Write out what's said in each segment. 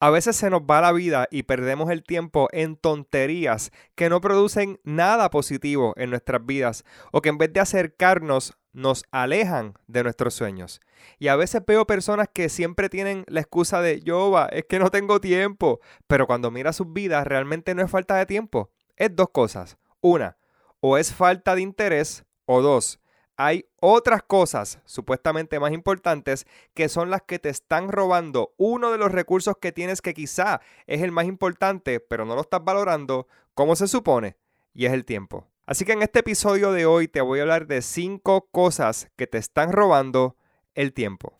A veces se nos va la vida y perdemos el tiempo en tonterías que no producen nada positivo en nuestras vidas o que en vez de acercarnos nos alejan de nuestros sueños. Y a veces veo personas que siempre tienen la excusa de, yo es que no tengo tiempo, pero cuando mira sus vidas realmente no es falta de tiempo, es dos cosas. Una, o es falta de interés o dos, hay otras cosas supuestamente más importantes que son las que te están robando uno de los recursos que tienes que quizá es el más importante, pero no lo estás valorando como se supone, y es el tiempo. Así que en este episodio de hoy te voy a hablar de cinco cosas que te están robando el tiempo.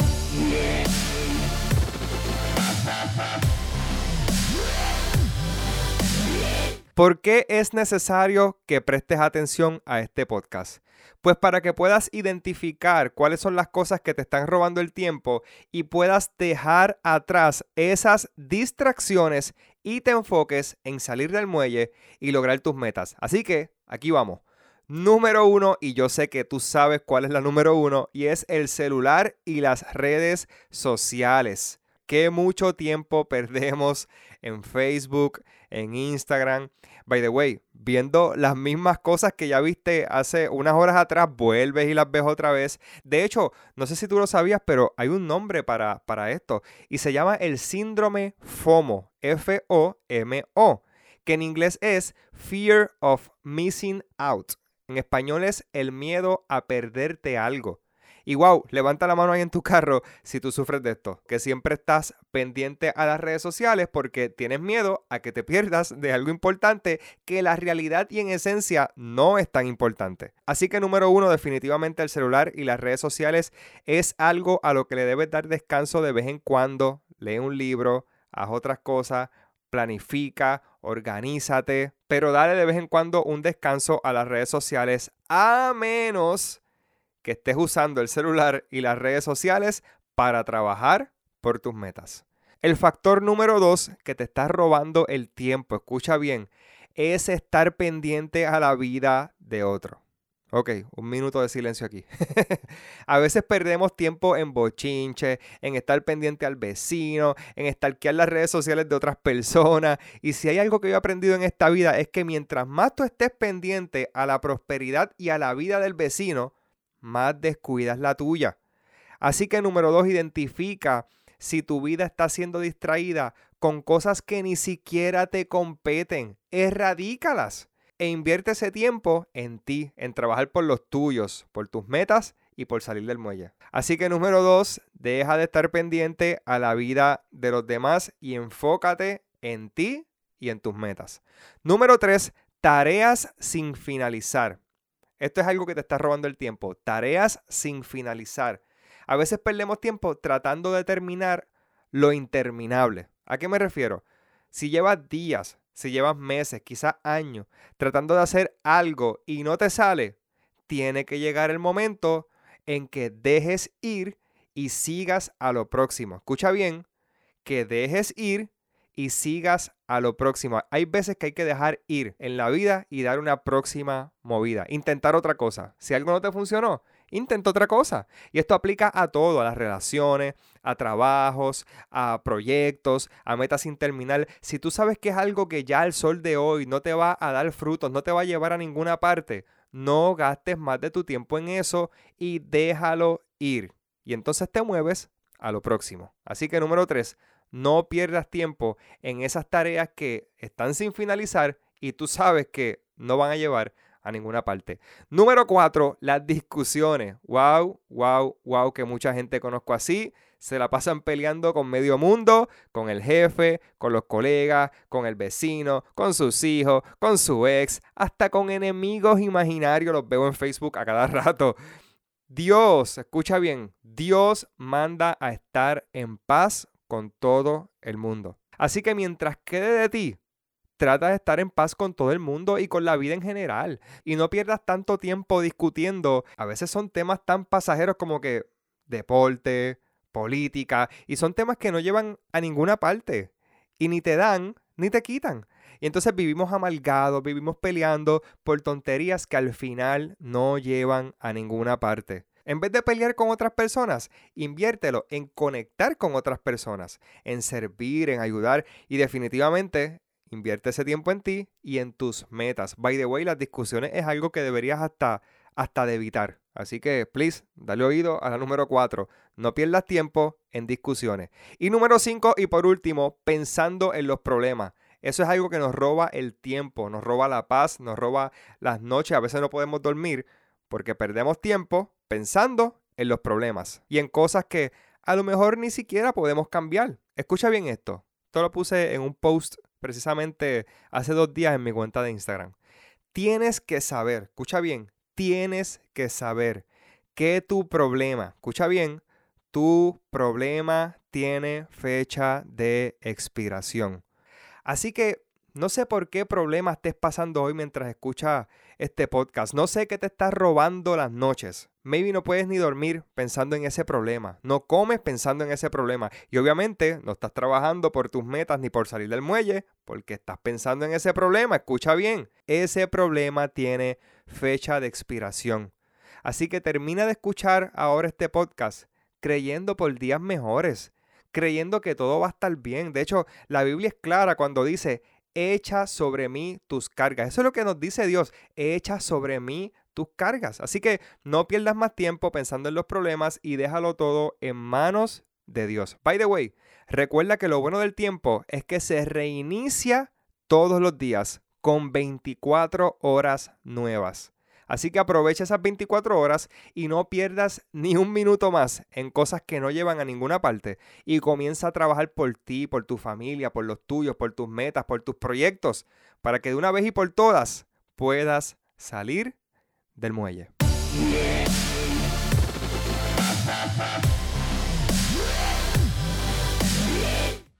¿Por qué es necesario que prestes atención a este podcast? Pues para que puedas identificar cuáles son las cosas que te están robando el tiempo y puedas dejar atrás esas distracciones y te enfoques en salir del muelle y lograr tus metas. Así que aquí vamos. Número uno, y yo sé que tú sabes cuál es la número uno, y es el celular y las redes sociales. Qué mucho tiempo perdemos en Facebook, en Instagram. By the way, viendo las mismas cosas que ya viste hace unas horas atrás, vuelves y las ves otra vez. De hecho, no sé si tú lo sabías, pero hay un nombre para, para esto y se llama el síndrome FOMO, F-O-M-O, que en inglés es Fear of Missing Out. En español es el miedo a perderte algo. Y wow, levanta la mano ahí en tu carro si tú sufres de esto, que siempre estás pendiente a las redes sociales porque tienes miedo a que te pierdas de algo importante que la realidad y en esencia no es tan importante. Así que número uno, definitivamente el celular y las redes sociales es algo a lo que le debes dar descanso de vez en cuando. Lee un libro, haz otras cosas, planifica, organízate, pero dale de vez en cuando un descanso a las redes sociales a menos que estés usando el celular y las redes sociales para trabajar por tus metas. El factor número dos que te está robando el tiempo, escucha bien, es estar pendiente a la vida de otro. Ok, un minuto de silencio aquí. a veces perdemos tiempo en bochinche, en estar pendiente al vecino, en estalquear las redes sociales de otras personas. Y si hay algo que yo he aprendido en esta vida es que mientras más tú estés pendiente a la prosperidad y a la vida del vecino, más descuidas la tuya. Así que número dos, identifica si tu vida está siendo distraída con cosas que ni siquiera te competen. Erradícalas e invierte ese tiempo en ti, en trabajar por los tuyos, por tus metas y por salir del muelle. Así que número dos, deja de estar pendiente a la vida de los demás y enfócate en ti y en tus metas. Número tres, tareas sin finalizar. Esto es algo que te está robando el tiempo. Tareas sin finalizar. A veces perdemos tiempo tratando de terminar lo interminable. ¿A qué me refiero? Si llevas días, si llevas meses, quizás años, tratando de hacer algo y no te sale, tiene que llegar el momento en que dejes ir y sigas a lo próximo. Escucha bien, que dejes ir y sigas a lo próximo. Hay veces que hay que dejar ir en la vida y dar una próxima movida. Intentar otra cosa. Si algo no te funcionó, intenta otra cosa. Y esto aplica a todo, a las relaciones, a trabajos, a proyectos, a metas sin terminar. Si tú sabes que es algo que ya el sol de hoy no te va a dar frutos, no te va a llevar a ninguna parte, no gastes más de tu tiempo en eso y déjalo ir. Y entonces te mueves a lo próximo. Así que número tres, no pierdas tiempo en esas tareas que están sin finalizar y tú sabes que no van a llevar a ninguna parte. Número cuatro, las discusiones. Wow, wow, wow, que mucha gente conozco así. Se la pasan peleando con medio mundo, con el jefe, con los colegas, con el vecino, con sus hijos, con su ex, hasta con enemigos imaginarios. Los veo en Facebook a cada rato. Dios, escucha bien, Dios manda a estar en paz con todo el mundo. Así que mientras quede de ti, trata de estar en paz con todo el mundo y con la vida en general. Y no pierdas tanto tiempo discutiendo. A veces son temas tan pasajeros como que deporte, política, y son temas que no llevan a ninguna parte. Y ni te dan, ni te quitan. Y entonces vivimos amalgados, vivimos peleando por tonterías que al final no llevan a ninguna parte. En vez de pelear con otras personas, inviértelo en conectar con otras personas, en servir, en ayudar y definitivamente invierte ese tiempo en ti y en tus metas. By the way, las discusiones es algo que deberías hasta, hasta evitar. Así que, please, dale oído a la número 4. No pierdas tiempo en discusiones. Y número 5, y por último, pensando en los problemas. Eso es algo que nos roba el tiempo, nos roba la paz, nos roba las noches. A veces no podemos dormir porque perdemos tiempo pensando en los problemas y en cosas que a lo mejor ni siquiera podemos cambiar. Escucha bien esto. Esto lo puse en un post precisamente hace dos días en mi cuenta de Instagram. Tienes que saber, escucha bien, tienes que saber que tu problema, escucha bien, tu problema tiene fecha de expiración. Así que no sé por qué problema estés pasando hoy mientras escuchas este podcast. No sé qué te está robando las noches. Maybe no puedes ni dormir pensando en ese problema. No comes pensando en ese problema. Y obviamente no estás trabajando por tus metas ni por salir del muelle porque estás pensando en ese problema. Escucha bien. Ese problema tiene fecha de expiración. Así que termina de escuchar ahora este podcast creyendo por días mejores. Creyendo que todo va a estar bien. De hecho, la Biblia es clara cuando dice, echa sobre mí tus cargas. Eso es lo que nos dice Dios, echa sobre mí tus cargas. Así que no pierdas más tiempo pensando en los problemas y déjalo todo en manos de Dios. By the way, recuerda que lo bueno del tiempo es que se reinicia todos los días con 24 horas nuevas. Así que aprovecha esas 24 horas y no pierdas ni un minuto más en cosas que no llevan a ninguna parte y comienza a trabajar por ti, por tu familia, por los tuyos, por tus metas, por tus proyectos, para que de una vez y por todas puedas salir del muelle.